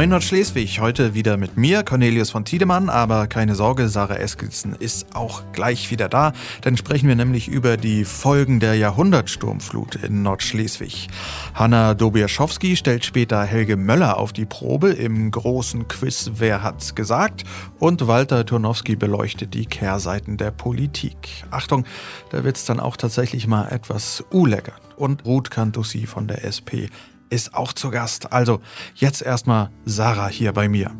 Moin Nordschleswig, heute wieder mit mir, Cornelius von Tiedemann, aber keine Sorge, Sarah Eskilsen ist auch gleich wieder da. Dann sprechen wir nämlich über die Folgen der Jahrhundertsturmflut in Nordschleswig. Hanna Dobiaschowski stellt später Helge Möller auf die Probe im großen Quiz Wer hat's gesagt? Und Walter Turnowski beleuchtet die Kehrseiten der Politik. Achtung, da wird's dann auch tatsächlich mal etwas ulecker. Und Ruth Cantussi von der SP ist auch zu Gast. Also jetzt erstmal Sarah hier bei mir.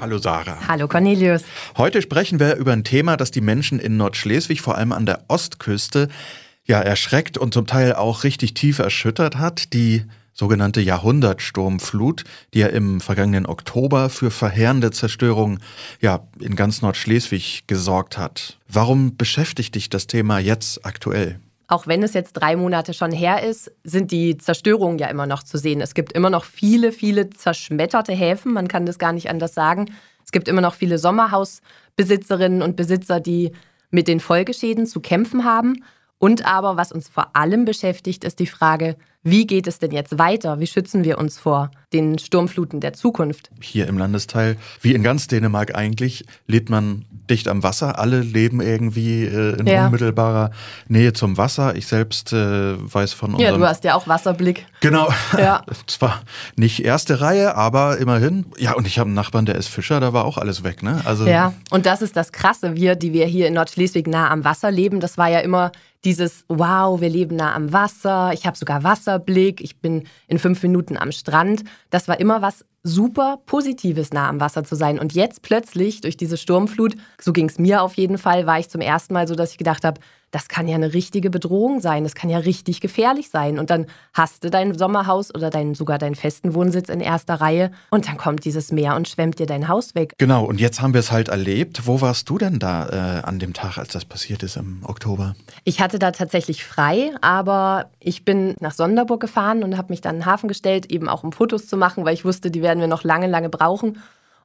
Hallo Sarah. Hallo Cornelius. Heute sprechen wir über ein Thema, das die Menschen in Nordschleswig, vor allem an der Ostküste, ja erschreckt und zum Teil auch richtig tief erschüttert hat. Die sogenannte Jahrhundertsturmflut, die ja im vergangenen Oktober für verheerende Zerstörung ja, in ganz Nordschleswig gesorgt hat. Warum beschäftigt dich das Thema jetzt aktuell? Auch wenn es jetzt drei Monate schon her ist, sind die Zerstörungen ja immer noch zu sehen. Es gibt immer noch viele, viele zerschmetterte Häfen, man kann das gar nicht anders sagen. Es gibt immer noch viele Sommerhausbesitzerinnen und Besitzer, die mit den Folgeschäden zu kämpfen haben. Und aber, was uns vor allem beschäftigt, ist die Frage, wie geht es denn jetzt weiter? Wie schützen wir uns vor den Sturmfluten der Zukunft? Hier im Landesteil, wie in ganz Dänemark eigentlich, lebt man dicht am Wasser. Alle leben irgendwie äh, in ja. unmittelbarer Nähe zum Wasser. Ich selbst äh, weiß von unserem... Ja, du hast ja auch Wasserblick. Genau. Ja. Zwar nicht erste Reihe, aber immerhin. Ja, und ich habe einen Nachbarn, der ist Fischer, da war auch alles weg. Ne? Also ja, und das ist das Krasse. Wir, die wir hier in Nordschleswig nah am Wasser leben, das war ja immer dieses Wow, wir leben nah am Wasser, ich habe sogar Wasserblick, ich bin in fünf Minuten am Strand. Das war immer was super Positives, nah am Wasser zu sein. Und jetzt plötzlich durch diese Sturmflut, so ging es mir auf jeden Fall, war ich zum ersten Mal so, dass ich gedacht habe, das kann ja eine richtige Bedrohung sein, das kann ja richtig gefährlich sein. Und dann hast du dein Sommerhaus oder dein, sogar deinen festen Wohnsitz in erster Reihe und dann kommt dieses Meer und schwemmt dir dein Haus weg. Genau, und jetzt haben wir es halt erlebt. Wo warst du denn da äh, an dem Tag, als das passiert ist im Oktober? Ich hatte da tatsächlich frei, aber ich bin nach Sonderburg gefahren und habe mich dann in den Hafen gestellt, eben auch um Fotos zu machen, weil ich wusste, die werden wir noch lange, lange brauchen.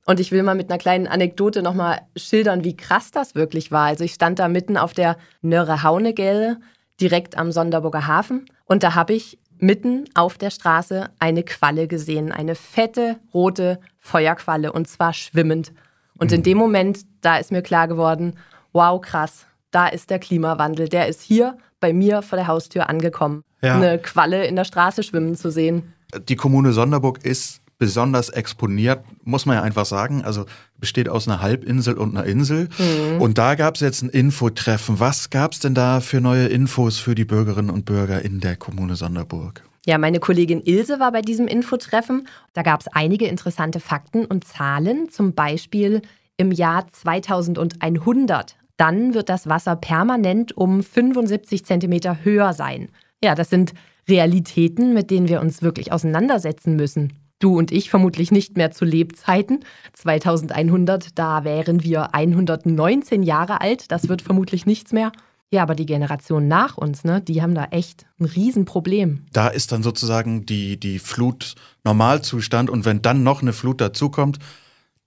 Und ich will mal mit einer kleinen Anekdote nochmal schildern, wie krass das wirklich war. Also ich stand da mitten auf der Nörre Haunegelle, direkt am Sonderburger Hafen. Und da habe ich mitten auf der Straße eine Qualle gesehen, eine fette rote Feuerqualle und zwar schwimmend. Und in mhm. dem Moment, da ist mir klar geworden, wow, krass, da ist der Klimawandel, der ist hier bei mir vor der Haustür angekommen. Ja. Eine Qualle in der Straße schwimmen zu sehen. Die Kommune Sonderburg ist besonders exponiert, muss man ja einfach sagen. Also besteht aus einer Halbinsel und einer Insel. Mhm. Und da gab es jetzt ein Infotreffen. Was gab es denn da für neue Infos für die Bürgerinnen und Bürger in der Kommune Sonderburg? Ja, meine Kollegin Ilse war bei diesem Infotreffen. Da gab es einige interessante Fakten und Zahlen. Zum Beispiel im Jahr 2100. Dann wird das Wasser permanent um 75 Zentimeter höher sein. Ja, das sind Realitäten, mit denen wir uns wirklich auseinandersetzen müssen du und ich vermutlich nicht mehr zu Lebzeiten. 2100, da wären wir 119 Jahre alt. Das wird vermutlich nichts mehr. Ja, aber die Generation nach uns, ne, die haben da echt ein Riesenproblem. Da ist dann sozusagen die, die Flut Normalzustand und wenn dann noch eine Flut dazukommt,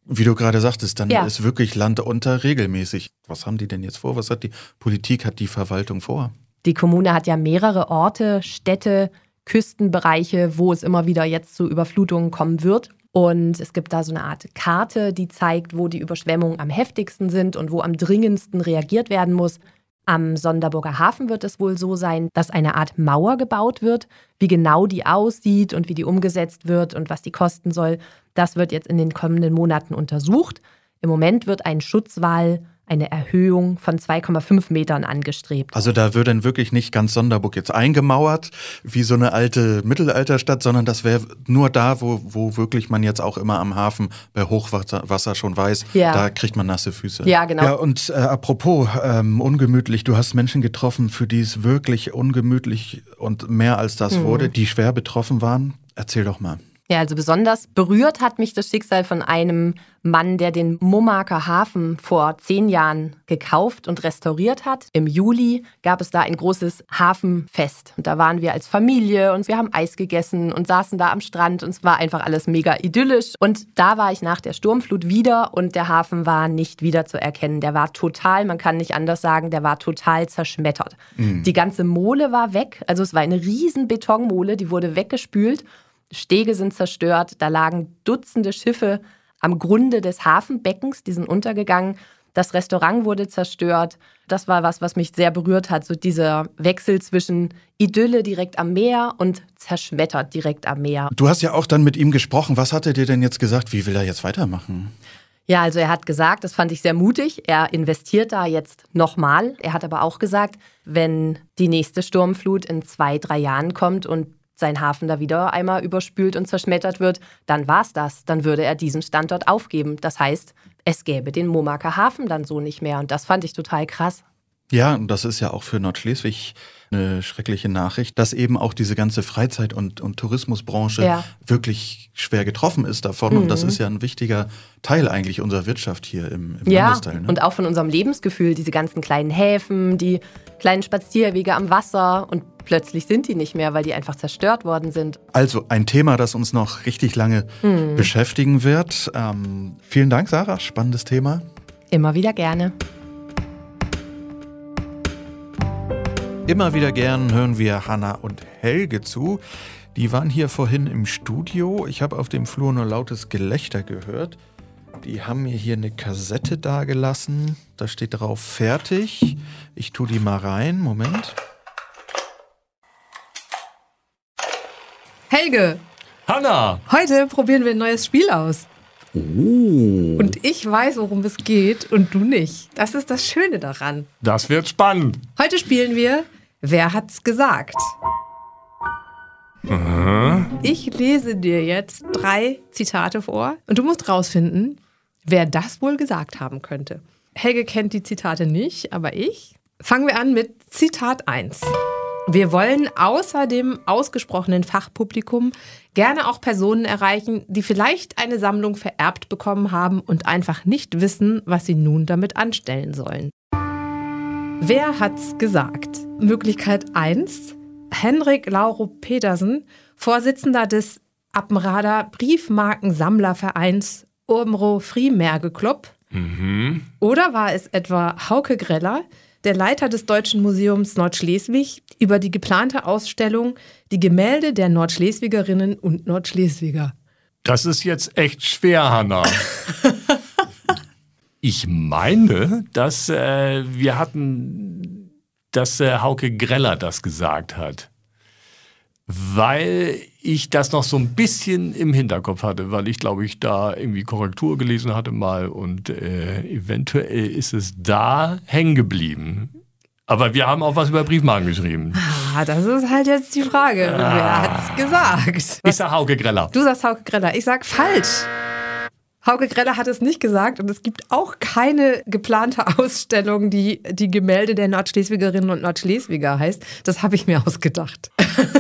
wie du gerade sagtest, dann ja. ist wirklich Land unter regelmäßig. Was haben die denn jetzt vor? Was hat die Politik, hat die Verwaltung vor? Die Kommune hat ja mehrere Orte, Städte, Küstenbereiche, wo es immer wieder jetzt zu Überflutungen kommen wird. Und es gibt da so eine Art Karte, die zeigt, wo die Überschwemmungen am heftigsten sind und wo am dringendsten reagiert werden muss. Am Sonderburger Hafen wird es wohl so sein, dass eine Art Mauer gebaut wird. Wie genau die aussieht und wie die umgesetzt wird und was die kosten soll, das wird jetzt in den kommenden Monaten untersucht. Im Moment wird ein Schutzwall eine Erhöhung von 2,5 Metern angestrebt. Also da wird dann wirklich nicht ganz Sonderburg jetzt eingemauert, wie so eine alte Mittelalterstadt, sondern das wäre nur da, wo, wo wirklich man jetzt auch immer am Hafen bei Hochwasser schon weiß, ja. da kriegt man nasse Füße. Ja, genau. Ja, und äh, apropos ähm, ungemütlich, du hast Menschen getroffen, für die es wirklich ungemütlich und mehr als das mhm. wurde, die schwer betroffen waren. Erzähl doch mal. Ja, also besonders berührt hat mich das Schicksal von einem Mann, der den Momarker Hafen vor zehn Jahren gekauft und restauriert hat. Im Juli gab es da ein großes Hafenfest. Und da waren wir als Familie und wir haben Eis gegessen und saßen da am Strand und es war einfach alles mega idyllisch. Und da war ich nach der Sturmflut wieder und der Hafen war nicht wieder zu erkennen. Der war total, man kann nicht anders sagen, der war total zerschmettert. Mhm. Die ganze Mole war weg. Also es war eine riesen Betonmole, die wurde weggespült. Stege sind zerstört, da lagen Dutzende Schiffe am Grunde des Hafenbeckens, die sind untergegangen. Das Restaurant wurde zerstört. Das war was, was mich sehr berührt hat. So dieser Wechsel zwischen Idylle direkt am Meer und zerschmettert direkt am Meer. Du hast ja auch dann mit ihm gesprochen. Was hat er dir denn jetzt gesagt? Wie will er jetzt weitermachen? Ja, also er hat gesagt, das fand ich sehr mutig, er investiert da jetzt nochmal. Er hat aber auch gesagt, wenn die nächste Sturmflut in zwei, drei Jahren kommt und sein Hafen da wieder einmal überspült und zerschmettert wird, dann war's das. Dann würde er diesen Standort aufgeben. Das heißt, es gäbe den Momaker Hafen dann so nicht mehr. Und das fand ich total krass. Ja, und das ist ja auch für Nordschleswig eine schreckliche Nachricht, dass eben auch diese ganze Freizeit- und, und Tourismusbranche ja. wirklich schwer getroffen ist davon. Mhm. Und das mhm. ist ja ein wichtiger Teil eigentlich unserer Wirtschaft hier im, im ja, Landesteil. Ne? Und auch von unserem Lebensgefühl, diese ganzen kleinen Häfen, die kleinen Spazierwege am Wasser und plötzlich sind die nicht mehr, weil die einfach zerstört worden sind. Also ein Thema, das uns noch richtig lange mhm. beschäftigen wird. Ähm, vielen Dank, Sarah. Spannendes Thema. Immer wieder gerne. Immer wieder gern hören wir Hanna und Helge zu. Die waren hier vorhin im Studio. Ich habe auf dem Flur nur lautes Gelächter gehört. Die haben mir hier eine Kassette dagelassen. Da steht drauf fertig. Ich tue die mal rein. Moment. Helge. Hanna. Heute probieren wir ein neues Spiel aus. Oh. Und ich weiß, worum es geht und du nicht. Das ist das Schöne daran. Das wird spannend. Heute spielen wir Wer hat's gesagt? Aha. Ich lese dir jetzt drei Zitate vor und du musst rausfinden, wer das wohl gesagt haben könnte. Helge kennt die Zitate nicht, aber ich. Fangen wir an mit Zitat 1. Wir wollen außer dem ausgesprochenen Fachpublikum gerne auch Personen erreichen, die vielleicht eine Sammlung vererbt bekommen haben und einfach nicht wissen, was sie nun damit anstellen sollen. Wer hat's gesagt? Möglichkeit 1. Henrik Lauro Petersen, Vorsitzender des Appenrader Briefmarkensammlervereins Urmro Friemerge Club. Mhm. Oder war es etwa Hauke Greller, der Leiter des Deutschen Museums Nordschleswig, über die geplante Ausstellung Die Gemälde der Nordschleswigerinnen und Nordschleswiger? Das ist jetzt echt schwer, Hanna. Ich meine, dass äh, wir hatten, dass äh, Hauke Greller das gesagt hat. Weil ich das noch so ein bisschen im Hinterkopf hatte, weil ich glaube ich da irgendwie Korrektur gelesen hatte mal und äh, eventuell ist es da hängen geblieben. Aber wir haben auch was über Briefmarken geschrieben. Ah, das ist halt jetzt die Frage. Ah. Wer hat's gesagt? Ich sag Hauke Greller. Du sagst Hauke Greller. Ich sag falsch. Hauke Greller hat es nicht gesagt und es gibt auch keine geplante Ausstellung, die die Gemälde der Nordschleswigerinnen und Nordschleswiger heißt. Das habe ich mir ausgedacht.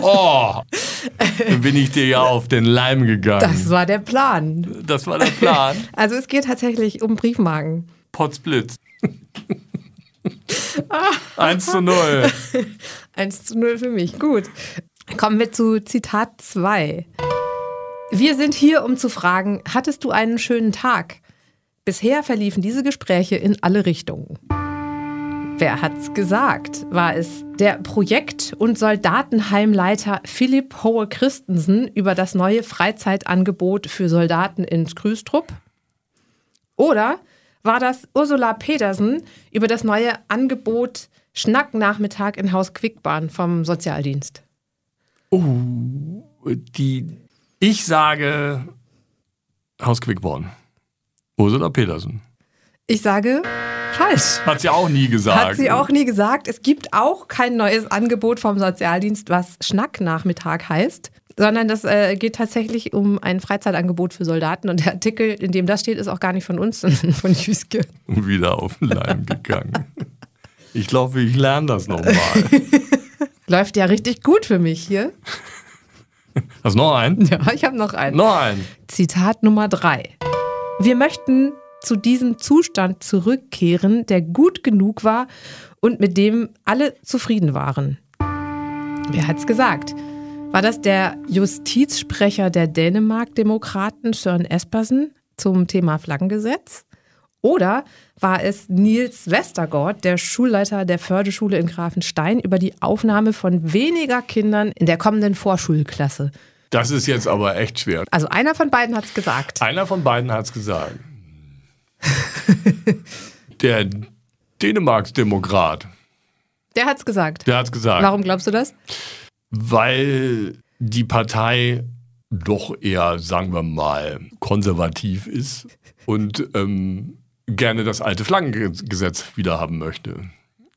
Oh, dann bin ich dir ja auf den Leim gegangen. Das war der Plan. Das war der Plan. Also es geht tatsächlich um Briefmarken. Potzblitz. 1 zu 0. 1 zu 0 für mich. Gut. Kommen wir zu Zitat 2. Wir sind hier, um zu fragen, hattest du einen schönen Tag? Bisher verliefen diese Gespräche in alle Richtungen. Wer hat's gesagt? War es der Projekt- und Soldatenheimleiter Philipp Hohe Christensen über das neue Freizeitangebot für Soldaten in Skrüstrup? Oder war das Ursula Petersen über das neue Angebot Schnacknachmittag in Haus Quickbahn vom Sozialdienst? Oh, die ich sage Haus Quickborn. Ursula Petersen. Ich sage falsch. Hat sie auch nie gesagt. Hat sie auch nie gesagt. Es gibt auch kein neues Angebot vom Sozialdienst, was Schnacknachmittag heißt, sondern das äh, geht tatsächlich um ein Freizeitangebot für Soldaten. Und der Artikel, in dem das steht, ist auch gar nicht von uns, sondern von Jüske. Wieder auf den Leim gegangen. Ich glaube, ich lerne das nochmal. Läuft ja richtig gut für mich hier. Hast du noch einen? Ja, ich habe noch einen. Noch einen. Zitat Nummer drei. Wir möchten zu diesem Zustand zurückkehren, der gut genug war und mit dem alle zufrieden waren. Wer hat's gesagt? War das der Justizsprecher der Dänemark-Demokraten Søren Espersen zum Thema Flaggengesetz? Oder war es Nils Westergaard, der Schulleiter der Förderschule in Grafenstein, über die Aufnahme von weniger Kindern in der kommenden Vorschulklasse? Das ist jetzt aber echt schwer. Also einer von beiden hat's gesagt. Einer von beiden hat es gesagt. Der Dänemarks-Demokrat, Der hat's gesagt. der hat es gesagt. Warum glaubst du das? Weil die Partei doch eher, sagen wir mal, konservativ ist und ähm, gerne das alte Flaggengesetz wieder haben möchte.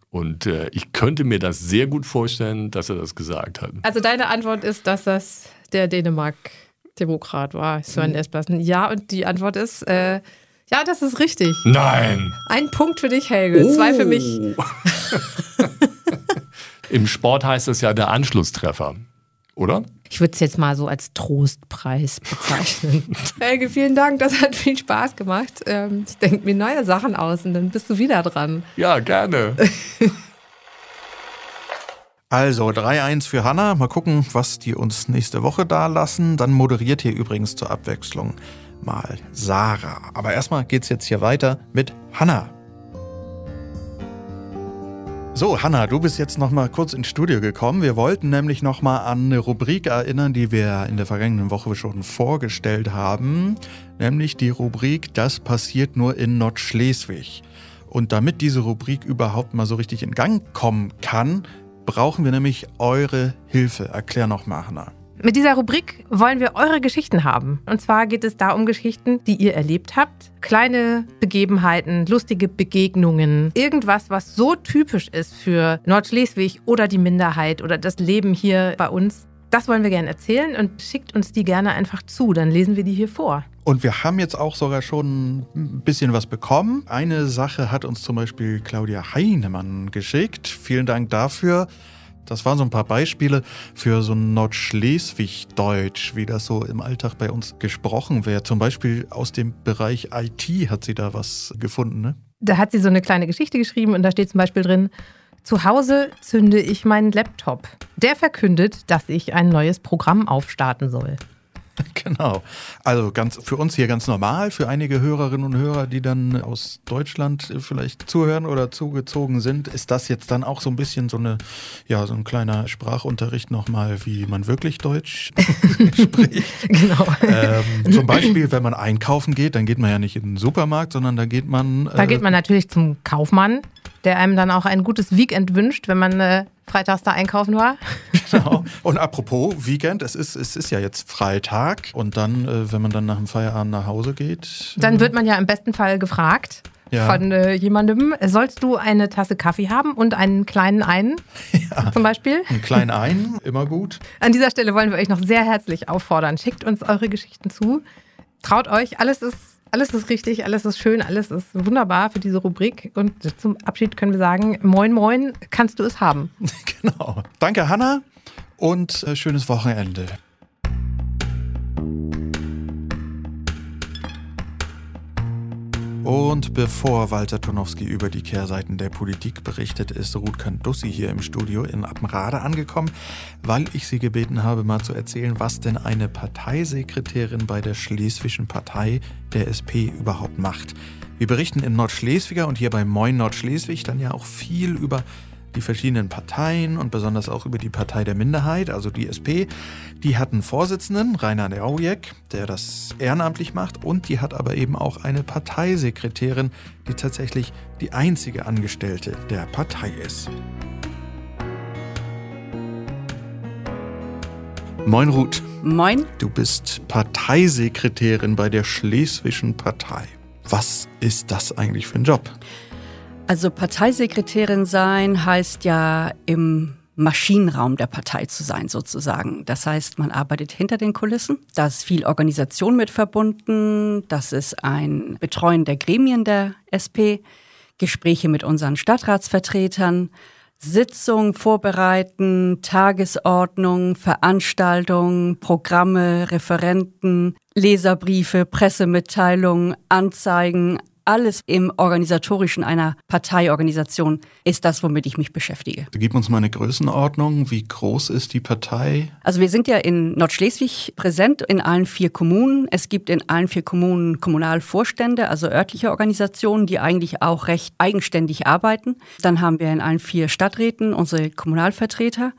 Und äh, ich könnte mir das sehr gut vorstellen, dass er das gesagt hat. Also deine Antwort ist, dass das der Dänemark-Demokrat war, Søren Espersen. Ja, und die Antwort ist, äh, ja, das ist richtig. Nein! Ein Punkt für dich, Helge. Zwei für mich. Oh. Im Sport heißt das ja der Anschlusstreffer, oder? Ich würde es jetzt mal so als Trostpreis bezeichnen. Helge, vielen Dank. Das hat viel Spaß gemacht. Ähm, ich denke mir neue Sachen aus und dann bist du wieder dran. Ja, gerne. Also 3-1 für Hanna. Mal gucken, was die uns nächste Woche da lassen. Dann moderiert hier übrigens zur Abwechslung mal Sarah. Aber erstmal geht's jetzt hier weiter mit Hanna. So, Hanna, du bist jetzt noch mal kurz ins Studio gekommen. Wir wollten nämlich noch mal an eine Rubrik erinnern, die wir in der vergangenen Woche schon vorgestellt haben, nämlich die Rubrik Das passiert nur in Nordschleswig. Und damit diese Rubrik überhaupt mal so richtig in Gang kommen kann, brauchen wir nämlich eure Hilfe. Erklär noch mal, Hanna. Mit dieser Rubrik wollen wir eure Geschichten haben. Und zwar geht es da um Geschichten, die ihr erlebt habt. Kleine Begebenheiten, lustige Begegnungen. Irgendwas, was so typisch ist für Nordschleswig oder die Minderheit oder das Leben hier bei uns. Das wollen wir gerne erzählen und schickt uns die gerne einfach zu. Dann lesen wir die hier vor. Und wir haben jetzt auch sogar schon ein bisschen was bekommen. Eine Sache hat uns zum Beispiel Claudia Heinemann geschickt. Vielen Dank dafür. Das waren so ein paar Beispiele für so ein Nordschleswig-Deutsch, wie das so im Alltag bei uns gesprochen wird. Zum Beispiel aus dem Bereich IT hat sie da was gefunden, ne? Da hat sie so eine kleine Geschichte geschrieben und da steht zum Beispiel drin, zu Hause zünde ich meinen Laptop. Der verkündet, dass ich ein neues Programm aufstarten soll. Genau. Also ganz für uns hier ganz normal, für einige Hörerinnen und Hörer, die dann aus Deutschland vielleicht zuhören oder zugezogen sind, ist das jetzt dann auch so ein bisschen so eine, ja, so ein kleiner Sprachunterricht nochmal, wie man wirklich Deutsch spricht. Genau. Ähm, zum Beispiel, wenn man einkaufen geht, dann geht man ja nicht in den Supermarkt, sondern da geht man. Da geht man natürlich zum Kaufmann, der einem dann auch ein gutes Weekend wünscht, wenn man äh, freitags da einkaufen war. Genau. Und apropos Weekend, es ist, es ist ja jetzt Freitag und dann, äh, wenn man dann nach dem Feierabend nach Hause geht. Dann wird man ja im besten Fall gefragt Ja. von äh, jemandem, sollst du eine Tasse Kaffee haben und einen kleinen einen zum Beispiel? Einen kleinen ein, immer gut. An dieser Stelle wollen wir euch noch sehr herzlich auffordern. Schickt uns eure Geschichten zu. Traut euch, alles ist, alles ist richtig, alles ist schön, alles ist wunderbar für diese Rubrik. Und zum Abschied können wir sagen, moin, moin, kannst du es haben. Genau. Danke, Hanna, und äh, schönes Wochenende. Und bevor Walter Tonowski über die Kehrseiten der Politik berichtet, ist Ruth Kandussi hier im Studio in Appenrade angekommen, weil ich sie gebeten habe, mal zu erzählen, was denn eine Parteisekretärin bei der Schleswigschen Partei der SP überhaupt macht. Wir berichten im Nordschleswiger und hier bei Moin Nordschleswig dann ja auch viel über die verschiedenen Parteien und besonders auch über die Partei der Minderheit, also die SP. Die hat einen Vorsitzenden, Rainer Neujek, der das ehrenamtlich macht und die hat aber eben auch eine Parteisekretärin, die tatsächlich die einzige Angestellte der Partei ist. Moin Ruth, Moin. du bist Parteisekretärin bei der Schleswigschen Partei. Was ist das eigentlich für ein Job? Also Parteisekretärin sein heißt ja im Maschinenraum der Partei zu sein sozusagen. Das heißt, man arbeitet hinter den Kulissen. Da ist viel Organisation mit verbunden. Das ist ein Betreuen der Gremien der SP, Gespräche mit unseren Stadtratsvertretern, Sitzungen vorbereiten, Tagesordnung, Veranstaltungen, Programme, Referenten, Leserbriefe, Pressemitteilungen, Anzeigen, alles im Organisatorischen einer Parteiorganisation ist das, womit ich mich beschäftige. Gib uns mal eine Größenordnung. Wie groß ist die Partei? Also wir sind ja in Nordschleswig präsent, in allen vier Kommunen. Es gibt in allen vier Kommunen Kommunalvorstände, also örtliche Organisationen, die eigentlich auch recht eigenständig arbeiten. Dann haben wir in allen vier Stadträten unsere Kommunalvertreter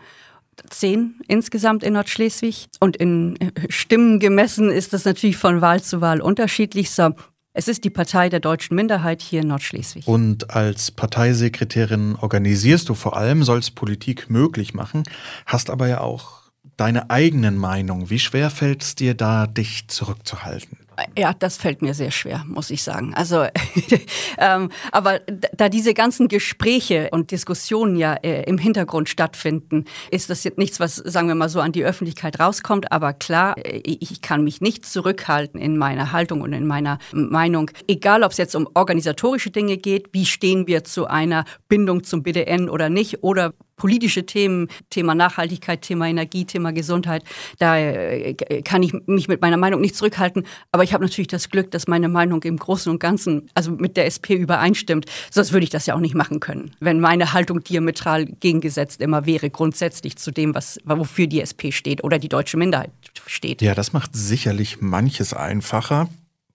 zehn insgesamt in Nordschleswig. Und in Stimmen gemessen ist das natürlich von Wahl zu Wahl unterschiedlich. So, es ist die Partei der deutschen Minderheit hier in Nordschleswig. Und als Parteisekretärin organisierst du vor allem, sollst Politik möglich machen, hast aber ja auch deine eigenen Meinungen. Wie schwer fällt es dir da, dich zurückzuhalten? Ja, das fällt mir sehr schwer, muss ich sagen. Also, ähm, aber da diese ganzen Gespräche und Diskussionen ja äh, im Hintergrund stattfinden, ist das jetzt nichts, was, sagen wir mal so, an die Öffentlichkeit rauskommt. Aber klar, äh, ich kann mich nicht zurückhalten in meiner Haltung und in meiner Meinung. Egal, ob es jetzt um organisatorische Dinge geht, wie stehen wir zu einer Bindung zum BDN oder nicht, oder politische Themen, Thema Nachhaltigkeit, Thema Energie, Thema Gesundheit, da äh, kann ich mich mit meiner Meinung nicht zurückhalten. Aber ich habe natürlich das Glück, dass meine Meinung im Großen und Ganzen, also mit der SP übereinstimmt. Sonst würde ich das ja auch nicht machen können, wenn meine Haltung diametral gegengesetzt immer wäre, grundsätzlich zu dem, was, wofür die SP steht oder die deutsche Minderheit steht. Ja, das macht sicherlich manches einfacher.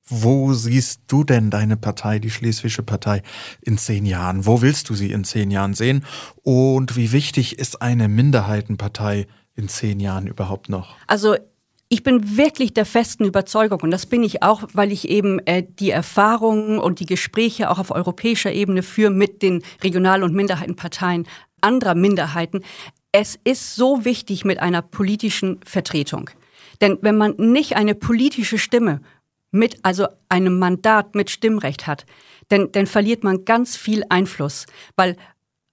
Wo siehst du denn deine Partei, die Schleswische Partei, in zehn Jahren? Wo willst du sie in zehn Jahren sehen? Und wie wichtig ist eine Minderheitenpartei in zehn Jahren überhaupt noch? Also ich bin wirklich der festen Überzeugung, und das bin ich auch, weil ich eben äh, die Erfahrungen und die Gespräche auch auf europäischer Ebene führe mit den Regional- und Minderheitenparteien anderer Minderheiten. Es ist so wichtig mit einer politischen Vertretung. Denn wenn man nicht eine politische Stimme mit, also einem Mandat mit Stimmrecht hat, dann, dann verliert man ganz viel Einfluss, weil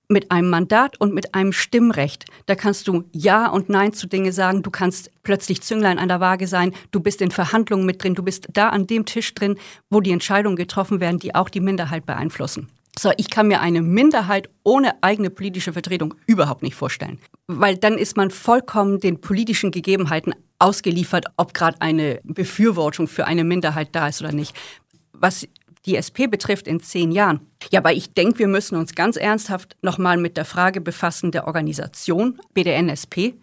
mit einem Mandat und mit einem Stimmrecht, da kannst du Ja und Nein zu Dinge sagen, du kannst plötzlich Zünglein an der Waage sein, du bist in Verhandlungen mit drin, du bist da an dem Tisch drin, wo die Entscheidungen getroffen werden, die auch die Minderheit beeinflussen. So, ich kann mir eine Minderheit ohne eigene politische Vertretung überhaupt nicht vorstellen, weil dann ist man vollkommen den politischen Gegebenheiten ausgeliefert, ob gerade eine Befürwortung für eine Minderheit da ist oder nicht. Was die SP betrifft in zehn Jahren. Ja, aber ich denke, wir müssen uns ganz ernsthaft nochmal mit der Frage befassen der Organisation BDN-SP.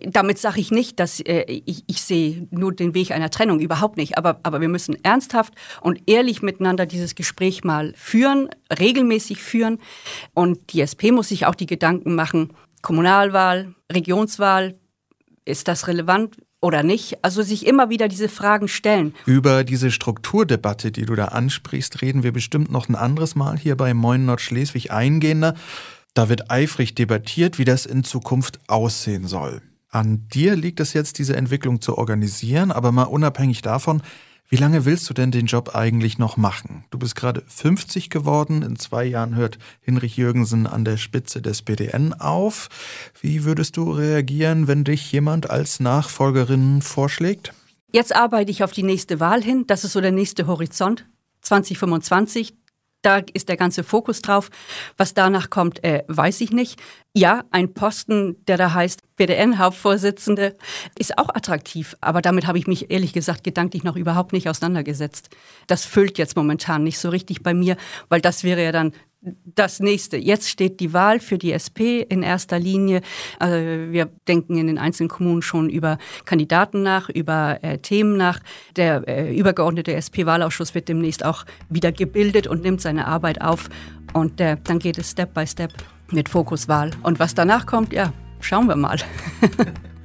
Damit sage ich nicht, dass äh, ich, ich sehe nur den Weg einer Trennung, überhaupt nicht. Aber, aber wir müssen ernsthaft und ehrlich miteinander dieses Gespräch mal führen, regelmäßig führen. Und die SP muss sich auch die Gedanken machen, Kommunalwahl, Regionswahl, ist das relevant? Oder nicht? Also sich immer wieder diese Fragen stellen. Über diese Strukturdebatte, die du da ansprichst, reden wir bestimmt noch ein anderes Mal hier bei Moin Nordschleswig eingehender. Da wird eifrig debattiert, wie das in Zukunft aussehen soll. An dir liegt es jetzt, diese Entwicklung zu organisieren, aber mal unabhängig davon, wie lange willst du denn den Job eigentlich noch machen? Du bist gerade 50 geworden, in zwei Jahren hört Hinrich Jürgensen an der Spitze des BDN auf. Wie würdest du reagieren, wenn dich jemand als Nachfolgerin vorschlägt? Jetzt arbeite ich auf die nächste Wahl hin. Das ist so der nächste Horizont. 2025. Da ist der ganze Fokus drauf. Was danach kommt, äh, weiß ich nicht. Ja, ein Posten, der da heißt BDN-Hauptvorsitzende, ist auch attraktiv. Aber damit habe ich mich ehrlich gesagt gedanklich noch überhaupt nicht auseinandergesetzt. Das füllt jetzt momentan nicht so richtig bei mir, weil das wäre ja dann das nächste. Jetzt steht die Wahl für die SP in erster Linie. Also wir denken in den einzelnen Kommunen schon über Kandidaten nach, über äh, Themen nach. Der äh, übergeordnete SP-Wahlausschuss wird demnächst auch wieder gebildet und nimmt seine Arbeit auf. Und äh, dann geht es Step by Step mit Fokuswahl. Und was danach kommt, ja, schauen wir mal.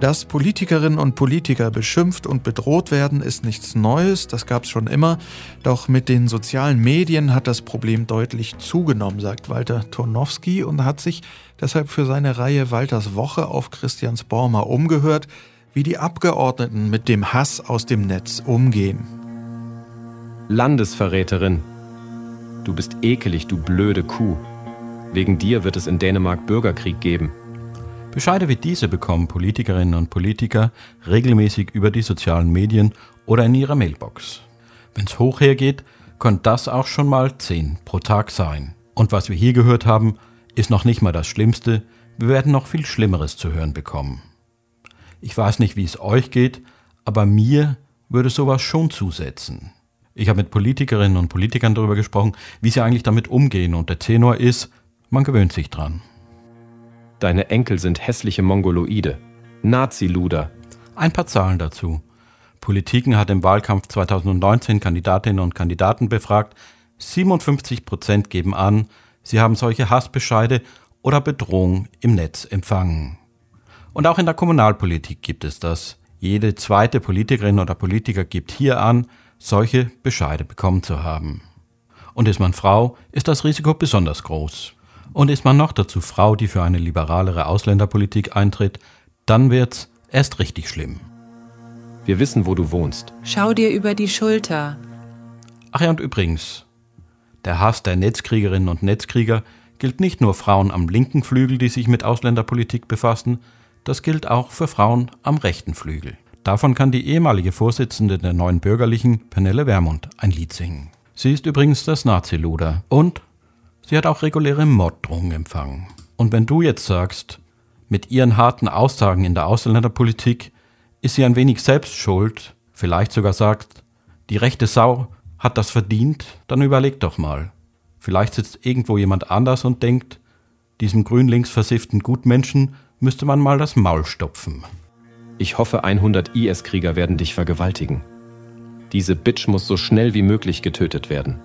Dass Politikerinnen und Politiker beschimpft und bedroht werden, ist nichts Neues, das gab es schon immer. Doch mit den sozialen Medien hat das Problem deutlich zugenommen, sagt Walter Tonowski und hat sich deshalb für seine Reihe Walters Woche auf Christians Bormer umgehört, wie die Abgeordneten mit dem Hass aus dem Netz umgehen. Landesverräterin. Du bist ekelig, du blöde Kuh. Wegen dir wird es in Dänemark Bürgerkrieg geben. Bescheide wie diese bekommen Politikerinnen und Politiker regelmäßig über die sozialen Medien oder in ihrer Mailbox. Wenn's hoch hergeht, könnte das auch schon mal 10 pro Tag sein. Und was wir hier gehört haben, ist noch nicht mal das Schlimmste, wir werden noch viel Schlimmeres zu hören bekommen. Ich weiß nicht, wie es euch geht, aber mir würde sowas schon zusetzen. Ich habe mit Politikerinnen und Politikern darüber gesprochen, wie sie eigentlich damit umgehen und der Tenor ist, man gewöhnt sich dran. Deine Enkel sind hässliche Mongoloide. Nazi-Luder. Ein paar Zahlen dazu. Politiken hat im Wahlkampf 2019 Kandidatinnen und Kandidaten befragt. 57 Prozent geben an, sie haben solche Hassbescheide oder Bedrohung im Netz empfangen. Und auch in der Kommunalpolitik gibt es das. Jede zweite Politikerin oder Politiker gibt hier an, solche Bescheide bekommen zu haben. Und ist man Frau, ist das Risiko besonders groß. Und ist man noch dazu Frau, die für eine liberalere Ausländerpolitik eintritt, dann wird's erst richtig schlimm. Wir wissen, wo du wohnst. Schau dir über die Schulter. Ach ja, und übrigens, der Hass der Netzkriegerinnen und Netzkrieger gilt nicht nur Frauen am linken Flügel, die sich mit Ausländerpolitik befassen, das gilt auch für Frauen am rechten Flügel. Davon kann die ehemalige Vorsitzende der Neuen Bürgerlichen, Pernelle Wermund, ein Lied singen. Sie ist übrigens das Nazi-Luder und sie hat auch reguläre Morddrohungen empfangen. Und wenn du jetzt sagst, mit ihren harten Aussagen in der Ausländerpolitik ist sie ein wenig selbst schuld, vielleicht sogar sagt, die rechte Sau hat das verdient, dann überleg doch mal. Vielleicht sitzt irgendwo jemand anders und denkt, diesem grün-links versifften Gutmenschen müsste man mal das Maul stopfen. Ich hoffe, 100 IS-Krieger werden dich vergewaltigen. Diese Bitch muss so schnell wie möglich getötet werden.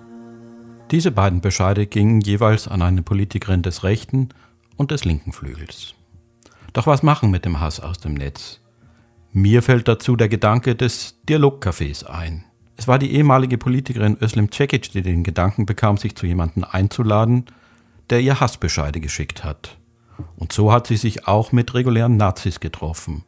Diese beiden Bescheide gingen jeweils an eine Politikerin des rechten und des linken Flügels. Doch was machen mit dem Hass aus dem Netz? Mir fällt dazu der Gedanke des Dialogcafés ein. Es war die ehemalige Politikerin Özlem Cekic, die den Gedanken bekam, sich zu jemandem einzuladen, der ihr Hassbescheide geschickt hat. Und so hat sie sich auch mit regulären Nazis getroffen.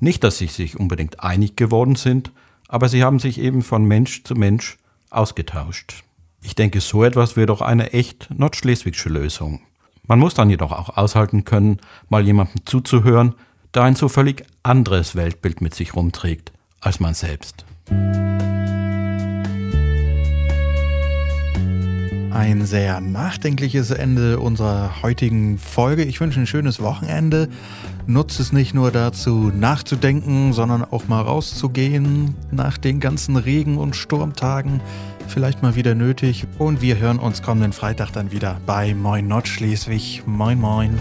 Nicht, dass sie sich unbedingt einig geworden sind, aber sie haben sich eben von Mensch zu Mensch ausgetauscht. Ich denke, so etwas wäre doch eine echt nordschleswigsche Lösung. Man muss dann jedoch auch aushalten können, mal jemandem zuzuhören, der ein so völlig anderes Weltbild mit sich rumträgt als man selbst. Ein sehr nachdenkliches Ende unserer heutigen Folge. Ich wünsche ein schönes Wochenende. Nutze es nicht nur dazu, nachzudenken, sondern auch mal rauszugehen nach den ganzen Regen- und Sturmtagen. Vielleicht mal wieder nötig. Und wir hören uns kommenden Freitag dann wieder bei Moin Nordschleswig. Moin, moin.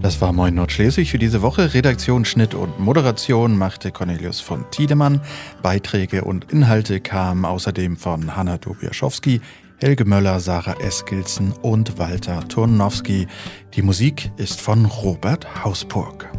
Das war Moin Nordschleswig für diese Woche. Redaktion, Schnitt und Moderation machte Cornelius von Tiedemann. Beiträge und Inhalte kamen außerdem von Hanna Dobiaschowski, Helge Möller, Sarah Eskilsen und Walter Turnowski. Die Musik ist von Robert Hausburg.